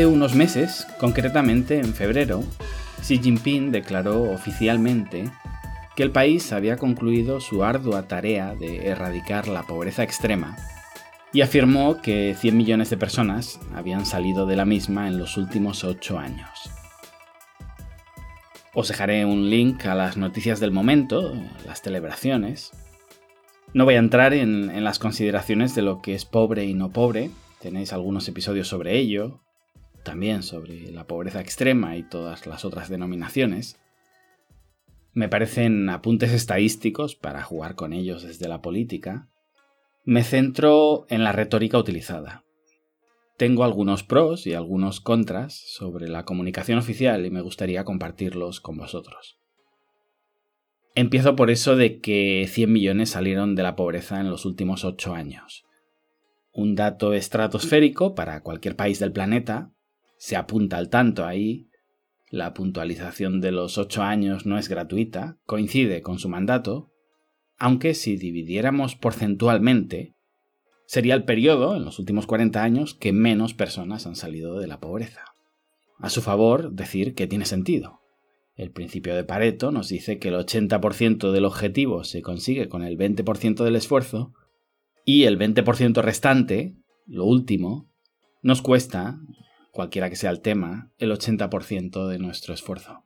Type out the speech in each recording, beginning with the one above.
Hace unos meses, concretamente en febrero, Xi Jinping declaró oficialmente que el país había concluido su ardua tarea de erradicar la pobreza extrema y afirmó que 100 millones de personas habían salido de la misma en los últimos 8 años. Os dejaré un link a las noticias del momento, las celebraciones. No voy a entrar en, en, las consideraciones de lo que es pobre y no pobre, tenéis algunos episodios sobre ello, también sobre la pobreza extrema y todas las otras denominaciones. Me parecen apuntes estadísticos para jugar con ellos desde la política, me centro en la retórica utilizada. Tengo algunos pros y algunos contras sobre la comunicación oficial y me gustaría compartirlos con vosotros. Empiezo por eso de que 100 millones salieron de la pobreza en los últimos 8 años. Un dato estratosférico para cualquier país del planeta, se apunta al tanto ahí, la puntualización de los 8 años no es gratuita, coincide con su mandato, aunque si dividiéramos porcentualmente, sería el periodo, en los últimos 40 años, que menos personas han salido de la pobreza. A su favor, decir que tiene sentido. El principio de Pareto nos dice que el 80% del objetivo se consigue con el 20% del esfuerzo y el 20% restante, lo último, nos cuesta, cualquiera que sea el tema, el 80% de nuestro esfuerzo.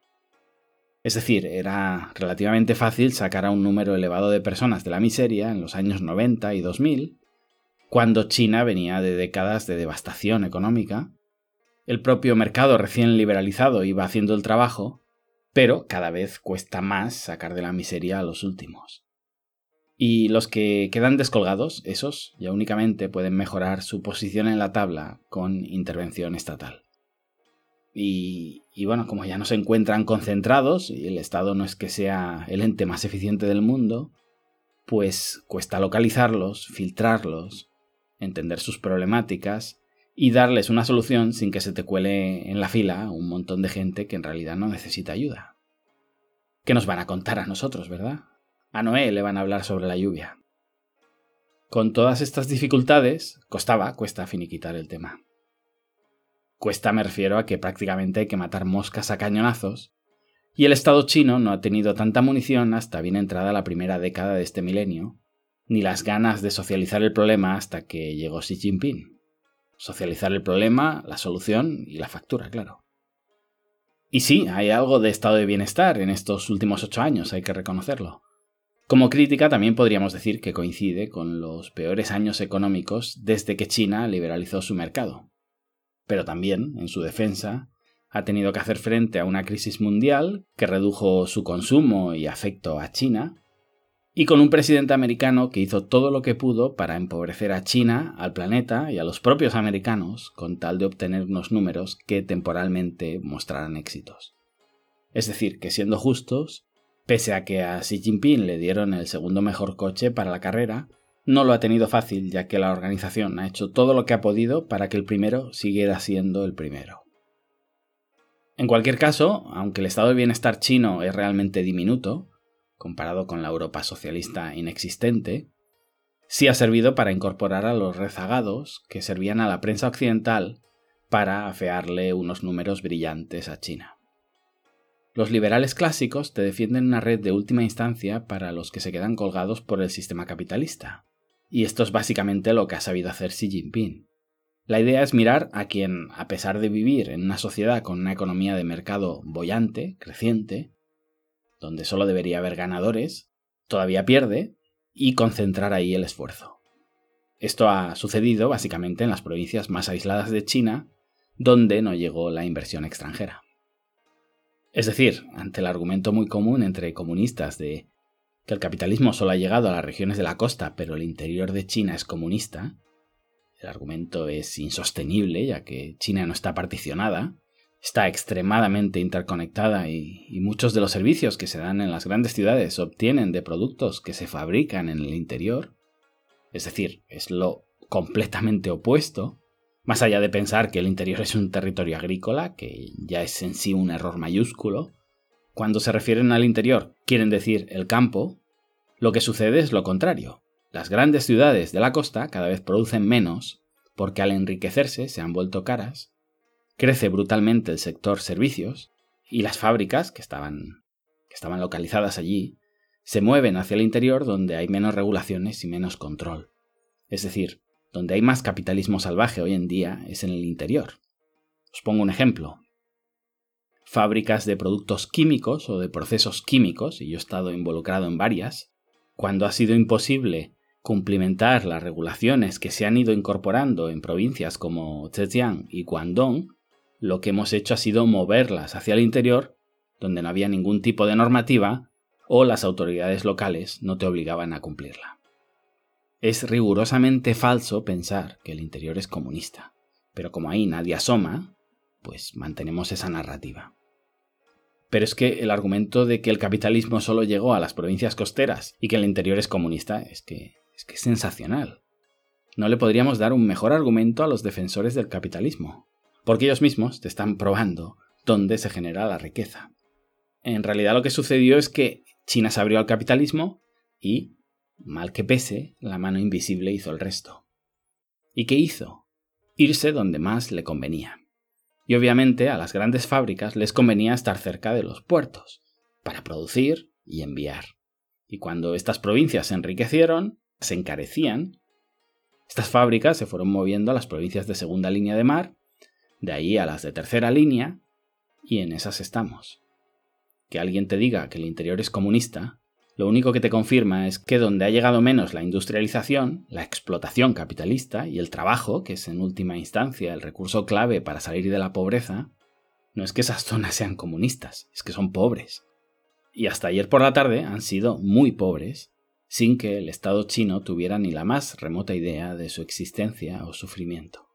Es decir, era relativamente fácil sacar a un número elevado de personas de la miseria en los años 90 y 2000, cuando China venía de décadas de devastación económica, el propio mercado recién liberalizado iba haciendo el trabajo, pero cada vez cuesta más sacar de la miseria a los últimos. Y los que quedan descolgados, esos ya únicamente pueden mejorar su posición en la tabla con intervención estatal. Y, bueno, como ya no se encuentran concentrados y el Estado no es que sea el ente más eficiente del mundo, pues cuesta localizarlos, filtrarlos, entender sus problemáticas y darles una solución sin que se te cuele en la fila un montón de gente que en realidad no necesita ayuda. ¿Qué nos van a contar a nosotros, verdad? A Noé le van a hablar sobre la lluvia. Con todas estas dificultades, costaba, cuesta finiquitar el tema. Cuesta me refiero a que prácticamente hay que matar moscas a cañonazos, y el Estado chino no ha tenido tanta munición hasta bien entrada la primera década de este milenio, ni las ganas de socializar el problema hasta que llegó Xi Jinping. Socializar el problema, la solución y la factura, claro. Y sí, hay algo de estado de bienestar en estos últimos ocho años, hay que reconocerlo. Como crítica también podríamos decir que coincide con los peores años económicos desde que China liberalizó su mercado pero también, en su defensa, ha tenido que hacer frente a una crisis mundial que redujo su consumo y afecto a China, y con un presidente americano que hizo todo lo que pudo para empobrecer a China, al planeta y a los propios americanos con tal de obtener unos números que temporalmente mostraran éxitos. Es decir, que siendo justos, pese a que a Xi Jinping le dieron el segundo mejor coche para la carrera, no lo ha tenido fácil, ya que la organización ha hecho todo lo que ha podido para que el primero siguiera siendo el primero. En cualquier caso, aunque el estado de bienestar chino es realmente diminuto, comparado con la Europa socialista inexistente, sí ha servido para incorporar a los rezagados que servían a la prensa occidental para afearle unos números brillantes a China. Los liberales clásicos te defienden una red de última instancia para los que se quedan colgados por el sistema capitalista, y esto es básicamente lo que ha sabido hacer Xi Jinping. La idea es mirar a quien, a pesar de vivir en una sociedad con una economía de mercado bollante, creciente, donde solo debería haber ganadores, todavía pierde, y concentrar ahí el esfuerzo. Esto ha sucedido básicamente en las provincias más aisladas de China, donde no llegó la inversión extranjera. Es decir, ante el argumento muy común entre comunistas de que el capitalismo solo ha llegado a las regiones de la costa, pero el interior de China es comunista, el argumento es insostenible, ya que China no está particionada, está extremadamente interconectada y, muchos de los servicios que se dan en las grandes ciudades obtienen de productos que se fabrican en el interior. Es decir, es lo completamente opuesto, más allá de pensar que el interior es un territorio agrícola, que ya es en sí un error mayúsculo, cuando se refieren al interior, quieren decir el campo, lo que sucede es lo contrario. Las grandes ciudades de la costa cada vez producen menos porque al enriquecerse se han vuelto caras crece brutalmente el sector servicios y las fábricas que estaban, que estaban localizadas allí se mueven hacia el interior donde hay menos regulaciones y menos control. Es decir, donde hay más capitalismo salvaje hoy en día es en el interior. Os pongo un ejemplo. Fábricas de productos químicos o de procesos químicos, y yo he estado involucrado en varias, cuando ha sido imposible cumplimentar las regulaciones que se han ido incorporando en provincias como Zhejiang y Guangdong, lo que hemos hecho ha sido moverlas hacia el interior, donde no había ningún tipo de normativa o las autoridades locales no te obligaban a cumplirla. Es rigurosamente falso pensar que el interior es comunista, pero como ahí nadie asoma, pues mantenemos esa narrativa. Pero es que el argumento de que el capitalismo solo llegó a las provincias costeras y que el interior es comunista es que es, que es sensacional. No le podríamos dar un mejor argumento a los defensores del capitalismo, porque ellos mismos te están probando dónde se genera la riqueza. En realidad lo que sucedió es que China se abrió al capitalismo y, mal que pese, la mano invisible hizo el resto. ¿Y qué hizo? Irse donde más le convenía. Y obviamente a las grandes fábricas les convenía estar cerca de los puertos, para producir y enviar. Y cuando estas provincias se enriquecieron, se encarecían, estas fábricas se fueron moviendo a las provincias de segunda línea de mar, de ahí a las de tercera línea, y en esas estamos que alguien te diga que el interior es comunista, lo único que te confirma es que donde ha llegado menos la industrialización, la explotación capitalista y el trabajo, que es en última instancia el recurso clave para salir de la pobreza, no es que esas zonas sean comunistas, es que son pobres. Y hasta ayer por la tarde han sido muy pobres, sin que el Estado chino tuviera ni la más remota idea de su existencia o sufrimiento.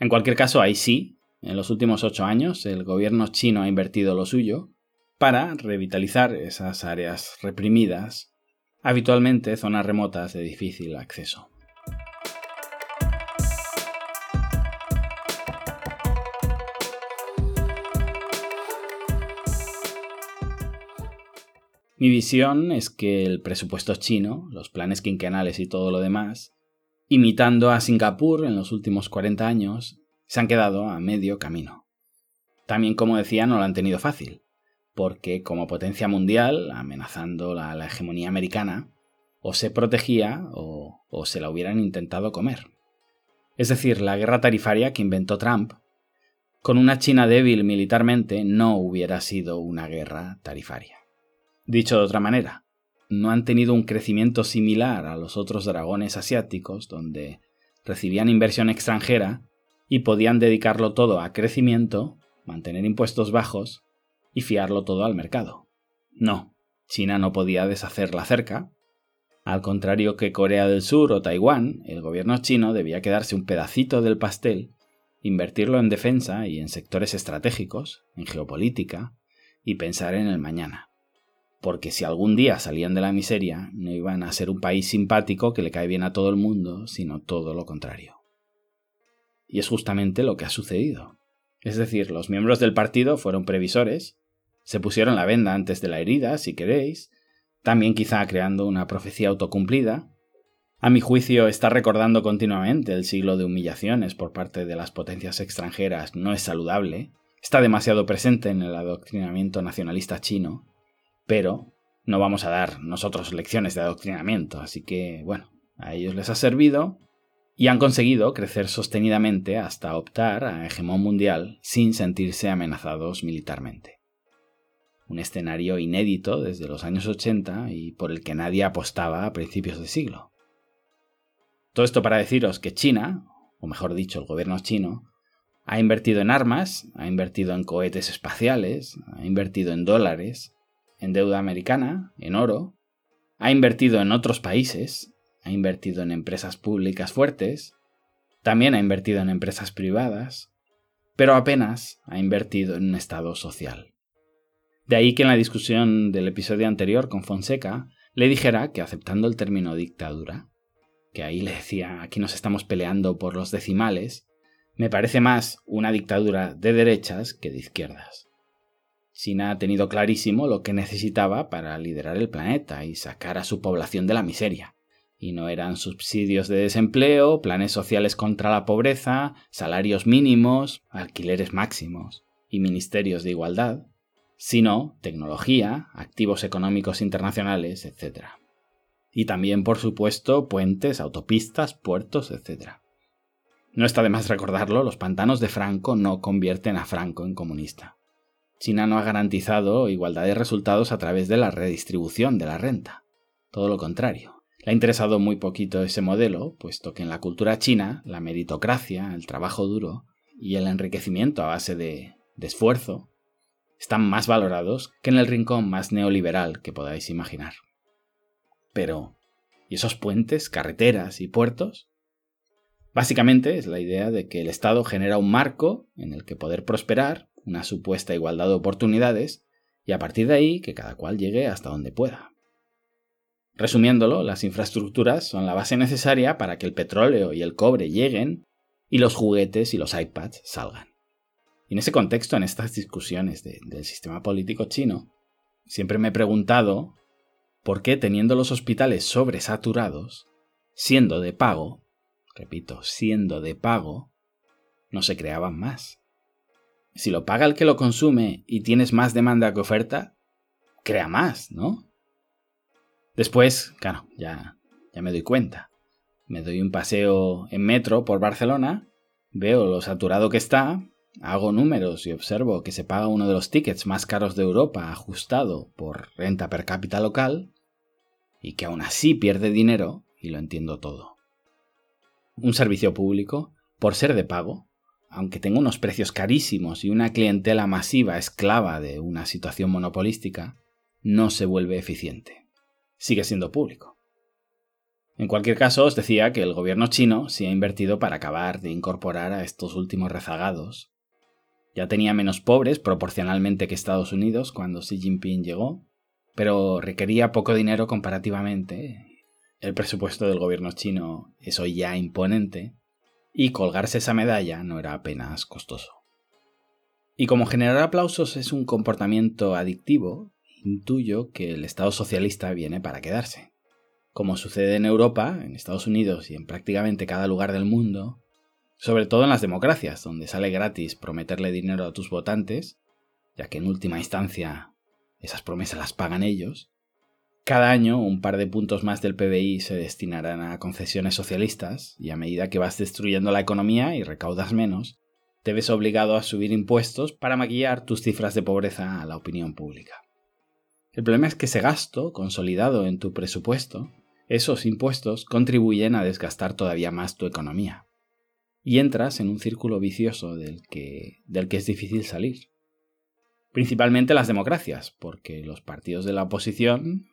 En cualquier caso, ahí sí, en los últimos ocho años, el gobierno chino ha invertido lo suyo, para revitalizar esas áreas reprimidas, habitualmente zonas remotas de difícil acceso. Mi visión es que el presupuesto chino, los planes quinquenales y todo lo demás, imitando a Singapur en los últimos 40 años, se han quedado a medio camino. También, como decía, no lo han tenido fácil porque como potencia mundial, amenazando la, hegemonía americana, o se protegía o, o se la hubieran intentado comer. Es decir, la guerra tarifaria que inventó Trump, con una China débil militarmente, no hubiera sido una guerra tarifaria. Dicho de otra manera, no han tenido un crecimiento similar a los otros dragones asiáticos, donde recibían inversión extranjera y podían dedicarlo todo a crecimiento, mantener impuestos bajos y fiarlo todo al mercado. No, China no podía deshacer la cerca. Al contrario que Corea del Sur o Taiwán, el gobierno chino debía quedarse un pedacito del pastel, invertirlo en defensa y en sectores estratégicos, en geopolítica, y pensar en el mañana. Porque si algún día salían de la miseria, no iban a ser un país simpático que le cae bien a todo el mundo, sino todo lo contrario. Y es justamente lo que ha sucedido. Es decir, los miembros del partido fueron previsores, se pusieron la venda antes de la herida, si queréis, también quizá creando una profecía autocumplida. A mi juicio, está recordando continuamente el siglo de humillaciones por parte de las potencias extranjeras no es saludable, está demasiado presente en el adoctrinamiento nacionalista chino, pero no vamos a dar nosotros lecciones de adoctrinamiento, así que, bueno, a ellos les ha servido y han conseguido crecer sostenidamente hasta optar a hegemón mundial sin sentirse amenazados militarmente. Un escenario inédito desde los años 80 y por el que nadie apostaba a principios de siglo. Todo esto para deciros que China, o mejor dicho el gobierno chino, ha invertido en armas, ha invertido en cohetes espaciales, ha invertido en dólares, en deuda americana, en oro, ha invertido en otros países, ha invertido en empresas públicas fuertes, también ha invertido en empresas privadas, pero apenas ha invertido en un Estado social. De ahí que en la discusión del episodio anterior con Fonseca le dijera que aceptando el término dictadura, que ahí le decía aquí nos estamos peleando por los decimales, me parece más una dictadura de derechas que de izquierdas. Sina ha tenido clarísimo lo que necesitaba para liderar el planeta y sacar a su población de la miseria y no eran subsidios de desempleo, planes sociales contra la pobreza, salarios mínimos, alquileres máximos y ministerios de igualdad, sino tecnología, activos económicos internacionales, etc. Y también, por supuesto, puentes, autopistas, puertos, etc. No está de más recordarlo, los pantanos de Franco no convierten a Franco en comunista. China no ha garantizado igualdad de resultados a través de la redistribución de la renta. Todo lo contrario. Le ha interesado muy poquito ese modelo, puesto que en la cultura china la meritocracia, el trabajo duro y el enriquecimiento a base de, de esfuerzo están más valorados que en el rincón más neoliberal que podáis imaginar. Pero, ¿y esos puentes, carreteras y puertos? Básicamente es la idea de que el Estado genera un marco en el que poder prosperar, una supuesta igualdad de oportunidades, y a partir de ahí que cada cual llegue hasta donde pueda. Resumiéndolo, las infraestructuras son la base necesaria para que el petróleo y el cobre lleguen y los juguetes y los iPads salgan. Y en ese contexto, en estas discusiones del sistema político chino, siempre me he preguntado por qué teniendo los hospitales sobresaturados, siendo de pago, repito, siendo de pago, no se creaban más. Si lo paga el que lo consume y tienes más demanda que oferta, crea más, ¿no? Después, claro, ya, ya me doy cuenta. Me doy un paseo en metro por Barcelona, veo lo saturado que está, hago números y observo que se paga uno de los tickets más caros de Europa ajustado por renta per cápita local, y que aún así pierde dinero, y lo entiendo todo. Un servicio público, por ser de pago, aunque tenga unos precios carísimos y una clientela masiva esclava de una situación monopolística, no se vuelve eficiente sigue siendo público. En cualquier caso, os decía que el gobierno chino se ha invertido para acabar de incorporar a estos últimos rezagados. Ya tenía menos pobres proporcionalmente que Estados Unidos cuando Xi Jinping llegó, pero requería poco dinero comparativamente. El presupuesto del gobierno chino es hoy ya imponente, y colgarse esa medalla no era apenas costoso. Y como generar aplausos es un comportamiento adictivo, intuyo que el Estado socialista viene para quedarse. Como sucede en Europa, en Estados Unidos y en prácticamente cada lugar del mundo, sobre todo en las democracias, donde sale gratis prometerle dinero a tus votantes, ya que en última instancia esas promesas las pagan ellos, cada año un par de puntos más del PBI se destinarán a concesiones socialistas y a medida que vas destruyendo la economía y recaudas menos, te ves obligado a subir impuestos para maquillar tus cifras de pobreza a la opinión pública. El problema es que ese gasto, consolidado en tu presupuesto, esos impuestos contribuyen a desgastar todavía más tu economía. Y entras en un círculo vicioso del que, del que es difícil salir. Principalmente las democracias, porque los partidos de la oposición,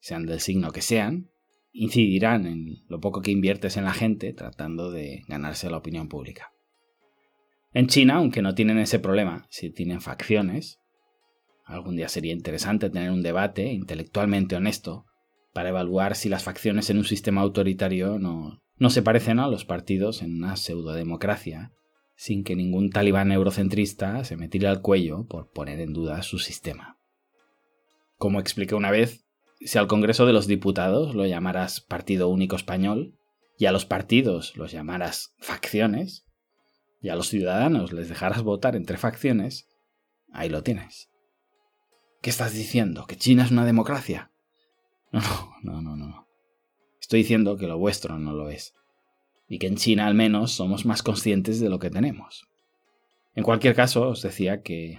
sean del signo que sean, incidirán en lo poco que inviertes en la gente tratando de ganarse la opinión pública. En China, aunque no tienen ese problema, si tienen facciones, Algún día sería interesante tener un debate intelectualmente honesto para evaluar si las facciones en un sistema autoritario no, no se parecen a los partidos en una pseudodemocracia, sin que ningún talibán eurocentrista se me tire al cuello por poner en duda su sistema. Como expliqué una vez, si al Congreso de los Diputados lo llamaras Partido Único Español, y a los partidos los llamaras facciones, y a los ciudadanos les dejaras votar entre facciones, ahí lo tienes. ¿Qué estás diciendo? ¿Que China es una democracia? No, no, no, no, no. Estoy diciendo que lo vuestro no lo es. Y que en China al menos somos más conscientes de lo que tenemos. En cualquier caso, os decía que,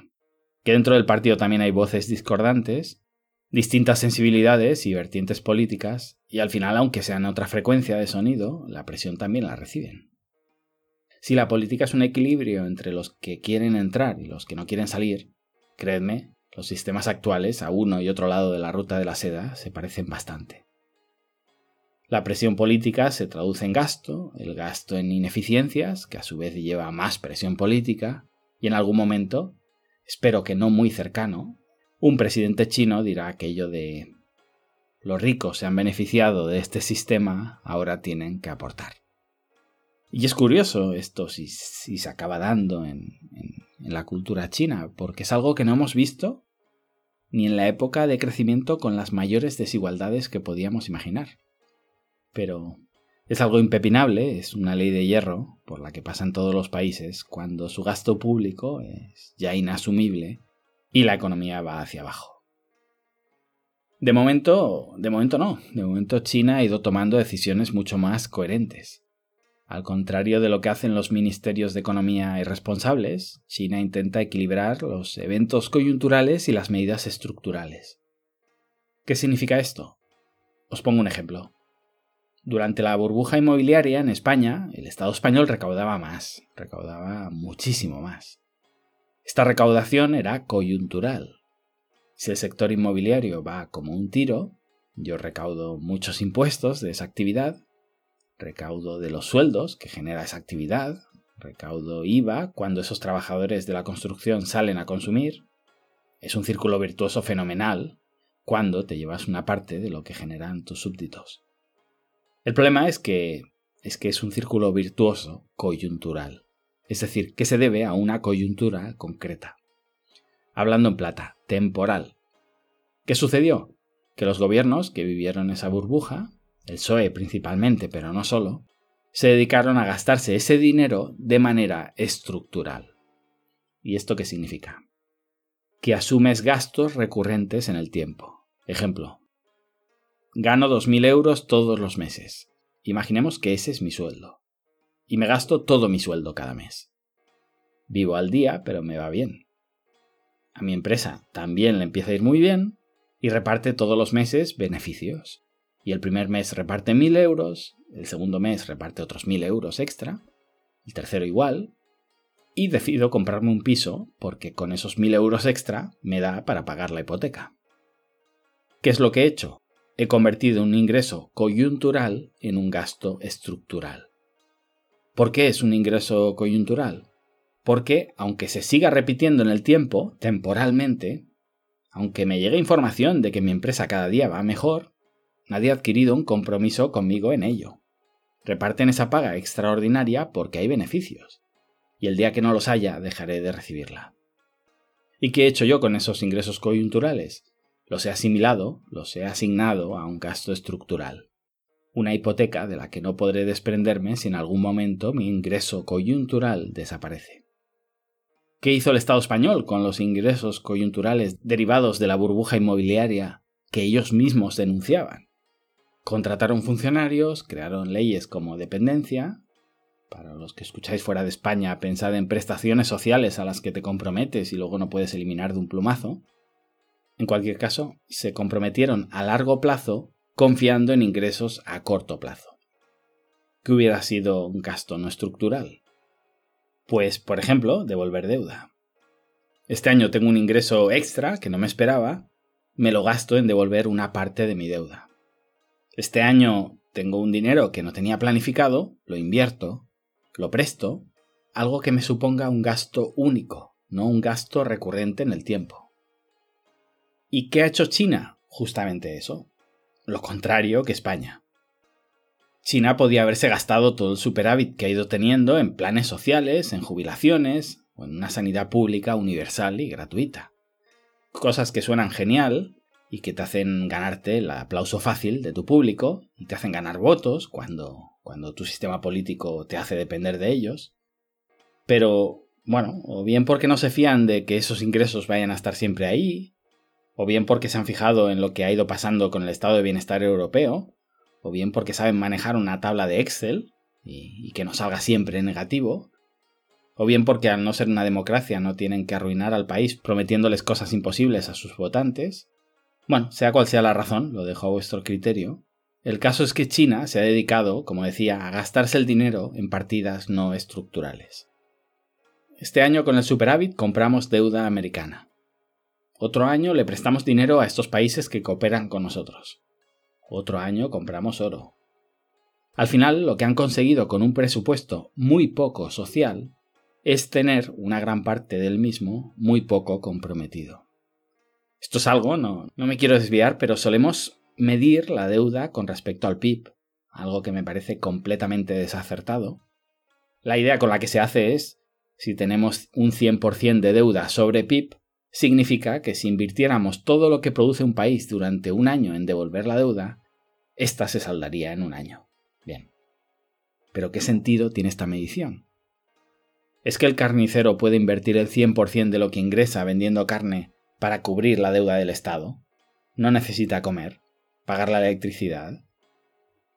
que dentro del partido también hay voces discordantes, distintas sensibilidades y vertientes políticas, y al final, aunque sean otra frecuencia de sonido, la presión también la reciben. Si la política es un equilibrio entre los que quieren entrar y los que no quieren salir, creedme los sistemas actuales, a uno y otro lado de la ruta de la seda, se parecen bastante. La presión política se traduce en gasto, el gasto en ineficiencias, que a su vez lleva a más presión política, y en algún momento, espero que no muy cercano, un presidente chino dirá aquello de los ricos se han beneficiado de este sistema, ahora tienen que aportar. Y es curioso esto si, se acaba dando en, en la cultura china, porque es algo que no hemos visto ni en la época de crecimiento con las mayores desigualdades que podíamos imaginar. Pero es algo impepinable, es una ley de hierro por la que pasan todos los países cuando su gasto público es ya inasumible y la economía va hacia abajo. De momento, de momento no, de momento China ha ido tomando decisiones mucho más coherentes. Al contrario de lo que hacen los ministerios de economía irresponsables, China intenta equilibrar los eventos coyunturales y las medidas estructurales. ¿Qué significa esto? Os pongo un ejemplo. Durante la burbuja inmobiliaria en España, el Estado español recaudaba más, recaudaba muchísimo más. Esta recaudación era coyuntural. Si el sector inmobiliario va como un tiro, yo recaudo muchos impuestos de esa actividad, recaudo de los sueldos que genera esa actividad, recaudo IVA cuando esos trabajadores de la construcción salen a consumir. Es un círculo virtuoso fenomenal cuando te llevas una parte de lo que generan tus súbditos. El problema es que es que es un círculo virtuoso coyuntural, es decir, que se debe a una coyuntura concreta. Hablando en plata, temporal. ¿Qué sucedió? Que los gobiernos que vivieron esa burbuja, el PSOE principalmente, pero no solo, se dedicaron a gastarse ese dinero de manera estructural. ¿Y esto qué significa? Que asumes gastos recurrentes en el tiempo. Ejemplo, Gano 2.000 euros todos los meses. Imaginemos que ese es mi sueldo. Y me gasto todo mi sueldo cada mes. Vivo al día, pero me va bien. A mi empresa también le empieza a ir muy bien y reparte todos los meses beneficios. Y el primer mes reparte 1.000 euros, el segundo mes reparte otros 1.000 euros extra, el tercero igual, y decido comprarme un piso porque con esos 1.000 euros extra me da para pagar la hipoteca. ¿Qué es lo que he hecho? He convertido un ingreso coyuntural en un gasto estructural. ¿Por qué es un ingreso coyuntural? Porque, aunque se siga repitiendo en el tiempo, temporalmente, aunque me llegue información de que mi empresa cada día va mejor, nadie ha adquirido un compromiso conmigo en ello. Reparten esa paga extraordinaria porque hay beneficios, y el día que no los haya dejaré de recibirla. ¿Y qué he hecho yo con esos ingresos coyunturales? Los he asimilado, los he asignado a un gasto estructural. Una hipoteca de la que no podré desprenderme si en algún momento mi ingreso coyuntural desaparece. ¿Qué hizo el Estado español con los ingresos coyunturales derivados de la burbuja inmobiliaria que ellos mismos denunciaban? Contrataron funcionarios, crearon leyes como dependencia. Para los que escucháis fuera de España, pensad en prestaciones sociales a las que te comprometes y luego no puedes eliminar de un plumazo. En cualquier caso, se comprometieron a largo plazo confiando en ingresos a corto plazo. ¿Qué hubiera sido un gasto no estructural? Pues, por ejemplo, devolver deuda. Este año tengo un ingreso extra que no me esperaba, me lo gasto en devolver una parte de mi deuda. Este año tengo un dinero que no tenía planificado, lo invierto, lo presto, algo que me suponga un gasto único, no un gasto recurrente en el tiempo. ¿Y qué ha hecho China? Justamente eso. Lo contrario que España. China podía haberse gastado todo el superávit que ha ido teniendo en planes sociales, en jubilaciones o en una sanidad pública universal y gratuita. Cosas que suenan genial y que te hacen ganarte el aplauso fácil de tu público y te hacen ganar votos cuando, cuando tu sistema político te hace depender de ellos. Pero, bueno, o bien porque no se fían de que esos ingresos vayan a estar siempre ahí, o bien porque se han fijado en lo que ha ido pasando con el estado de bienestar europeo, o bien porque saben manejar una tabla de Excel y, que no salga siempre negativo, o bien porque al no ser una democracia no tienen que arruinar al país prometiéndoles cosas imposibles a sus votantes. Bueno, sea cual sea la razón, lo dejo a vuestro criterio. El caso es que China se ha dedicado, como decía, a gastarse el dinero en partidas no estructurales. Este año con el superávit compramos deuda americana. Otro año le prestamos dinero a estos países que cooperan con nosotros. Otro año compramos oro. Al final, lo que han conseguido con un presupuesto muy poco social es tener una gran parte del mismo muy poco comprometido. Esto es algo, no, no me quiero desviar, pero solemos medir la deuda con respecto al PIB, algo que me parece completamente desacertado. La idea con la que se hace es, si tenemos un 100% de deuda sobre PIB, significa que si invirtiéramos todo lo que produce un país durante un año en devolver la deuda, esta se saldaría en un año. Bien. Pero ¿qué sentido tiene esta medición? ¿Es que el carnicero puede invertir el 100% de lo que ingresa vendiendo carne para cubrir la deuda del Estado? ¿No necesita comer? ¿Pagar la electricidad?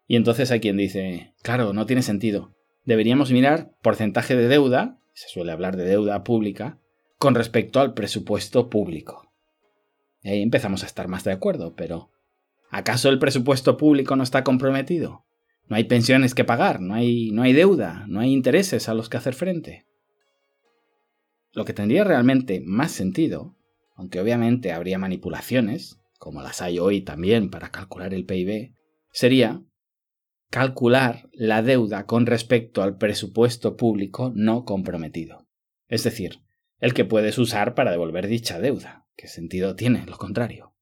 Y entonces hay quien dice, claro, no tiene sentido. Deberíamos mirar porcentaje de deuda, se suele hablar de deuda pública, con respecto al presupuesto público. Ahí empezamos a estar más de acuerdo, pero ¿acaso el presupuesto público no está comprometido? No hay pensiones que pagar, no hay, no hay deuda, no hay intereses a los que hacer frente. Lo que tendría realmente más sentido, aunque obviamente habría manipulaciones, como las hay hoy también para calcular el PIB, sería calcular la deuda con respecto al presupuesto público no comprometido. Es decir, el que puedes usar para devolver dicha deuda. ¿Qué sentido tiene lo contrario?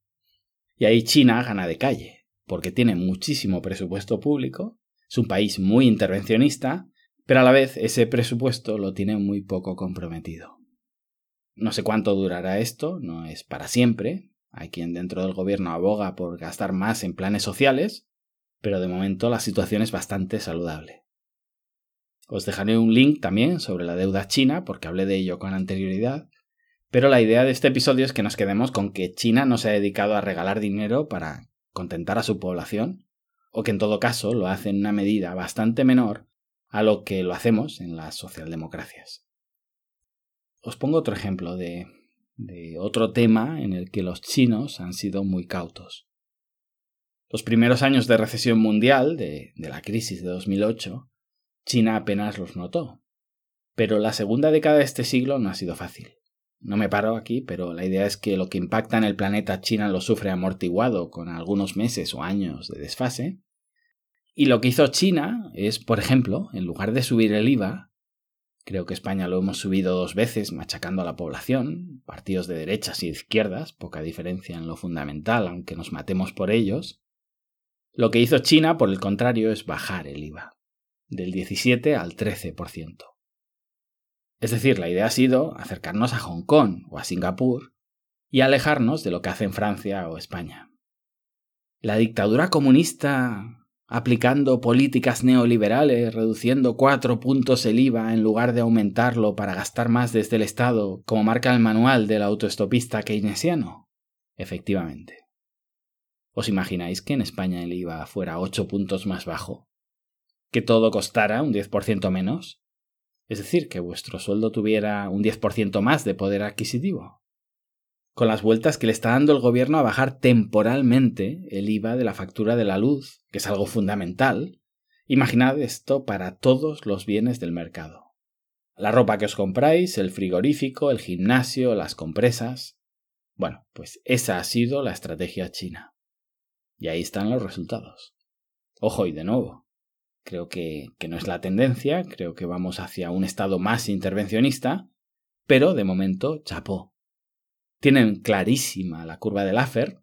Y ahí China gana de calle, porque tiene muchísimo presupuesto público, es un país muy intervencionista, pero a la vez ese presupuesto lo tiene muy poco comprometido. No sé cuánto durará esto, no es para siempre. Hay quien dentro del gobierno aboga por gastar más en planes sociales, pero de momento la situación es bastante saludable. Os dejaré un link también sobre la deuda china, porque hablé de ello con anterioridad, pero la idea de este episodio es que nos quedemos con que China no se ha dedicado a regalar dinero para contentar a su población, o que en todo caso lo hace en una medida bastante menor a lo que lo hacemos en las socialdemocracias. Os pongo otro ejemplo de, otro tema en el que los chinos han sido muy cautos. Los primeros años de recesión mundial, de, de, la crisis de 2008, China apenas los notó. Pero la segunda década de este siglo no ha sido fácil. No me paro aquí, pero la idea es que lo que impacta en el planeta China lo sufre amortiguado con algunos meses o años de desfase. Y lo que hizo China es, por ejemplo, en lugar de subir el IVA, Creo que España lo hemos subido dos veces machacando a la población, partidos de derechas y izquierdas, poca diferencia en lo fundamental, aunque nos matemos por ellos. Lo que hizo China, por el contrario, es bajar el IVA, del 17 al 13%. Es decir, la idea ha sido acercarnos a Hong Kong o a Singapur y alejarnos de lo que hacen Francia o España. La dictadura comunista aplicando políticas neoliberales, reduciendo cuatro puntos el IVA en lugar de aumentarlo para gastar más desde el Estado, como marca el manual del autoestopista keynesiano? Efectivamente. ¿Os imagináis que en España el IVA fuera ocho puntos más bajo? ¿Que todo costara un 10% menos? Es decir, que vuestro sueldo tuviera un 10% más de poder adquisitivo con las vueltas que le está dando el gobierno a bajar temporalmente el IVA de la factura de la luz, que es algo fundamental. Imaginad esto para todos los bienes del mercado. La ropa que os compráis, el frigorífico, el gimnasio, las compresas. Bueno, pues esa ha sido la estrategia china. Y ahí están los resultados. Ojo, y de nuevo, creo que, que no es la tendencia, creo que vamos hacia un estado más intervencionista, pero de momento, chapó, tienen clarísima la curva del Laffer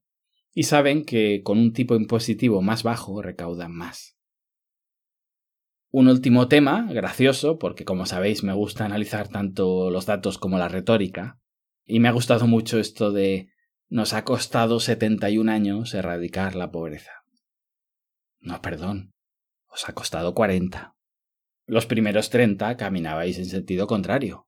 y saben que con un tipo impositivo más bajo recaudan más. Un último tema, gracioso, porque como sabéis me gusta analizar tanto los datos como la retórica, y me ha gustado mucho esto de nos ha costado 71 años erradicar la pobreza. No, perdón, os ha costado 40. Los primeros 30 caminabais en sentido contrario.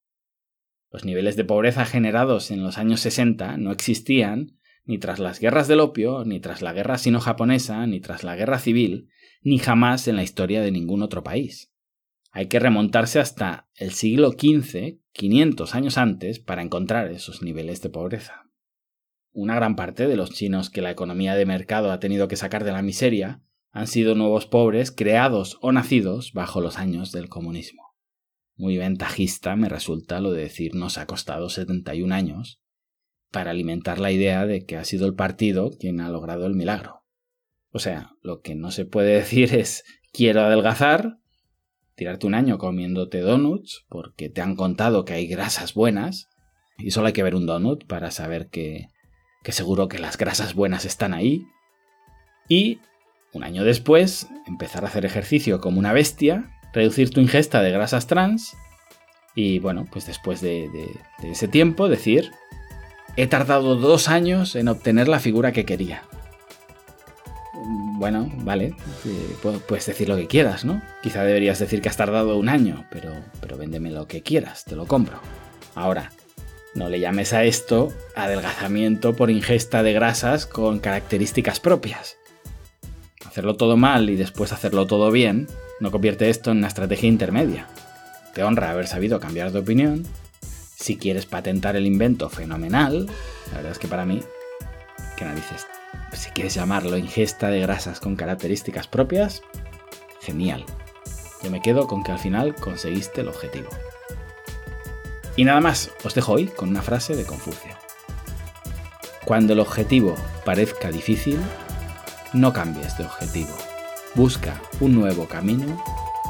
Los niveles de pobreza generados en los años 60 no existían ni tras las guerras del opio, ni tras la guerra sino-japonesa, ni tras la guerra civil, ni jamás en la historia de ningún otro país. Hay que remontarse hasta el siglo XV, 500 años antes, para encontrar esos niveles de pobreza. Una gran parte de los chinos que la economía de mercado ha tenido que sacar de la miseria han sido nuevos pobres creados o nacidos bajo los años del comunismo. Muy ventajista me resulta lo de decir nos ha costado 71 años para alimentar la idea de que ha sido el partido quien ha logrado el milagro. O sea, lo que no se puede decir es quiero adelgazar, tirarte un año comiéndote donuts porque te han contado que hay grasas buenas y solo hay que ver un donut para saber que, que seguro que las grasas buenas están ahí. Y un año después empezar a hacer ejercicio como una bestia reducir tu ingesta de grasas trans y bueno, pues después de, ese tiempo decir, he tardado dos años en obtener la figura que quería. bueno, vale, eh, puedes decir lo que quieras, ¿no? Quizá deberías decir que has tardado un año, pero, pero véndeme lo que quieras, te lo compro. Ahora, no le llames a esto adelgazamiento por ingesta de grasas con características propias. Hacerlo todo mal y después hacerlo todo bien no convierte esto en una estrategia intermedia. Te honra haber sabido cambiar de opinión. Si quieres patentar el invento, fenomenal. La verdad es que para mí, ¿qué narices? Si quieres llamarlo ingesta de grasas con características propias, genial. Yo me quedo con que al final conseguiste el objetivo. Y nada más, os dejo hoy con una frase de Confucio. Cuando el objetivo parezca difícil, no cambies de objetivo. Busca un nuevo camino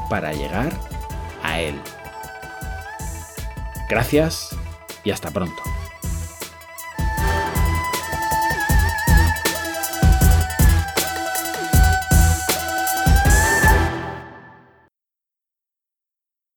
para llegar a él. Gracias y hasta pronto.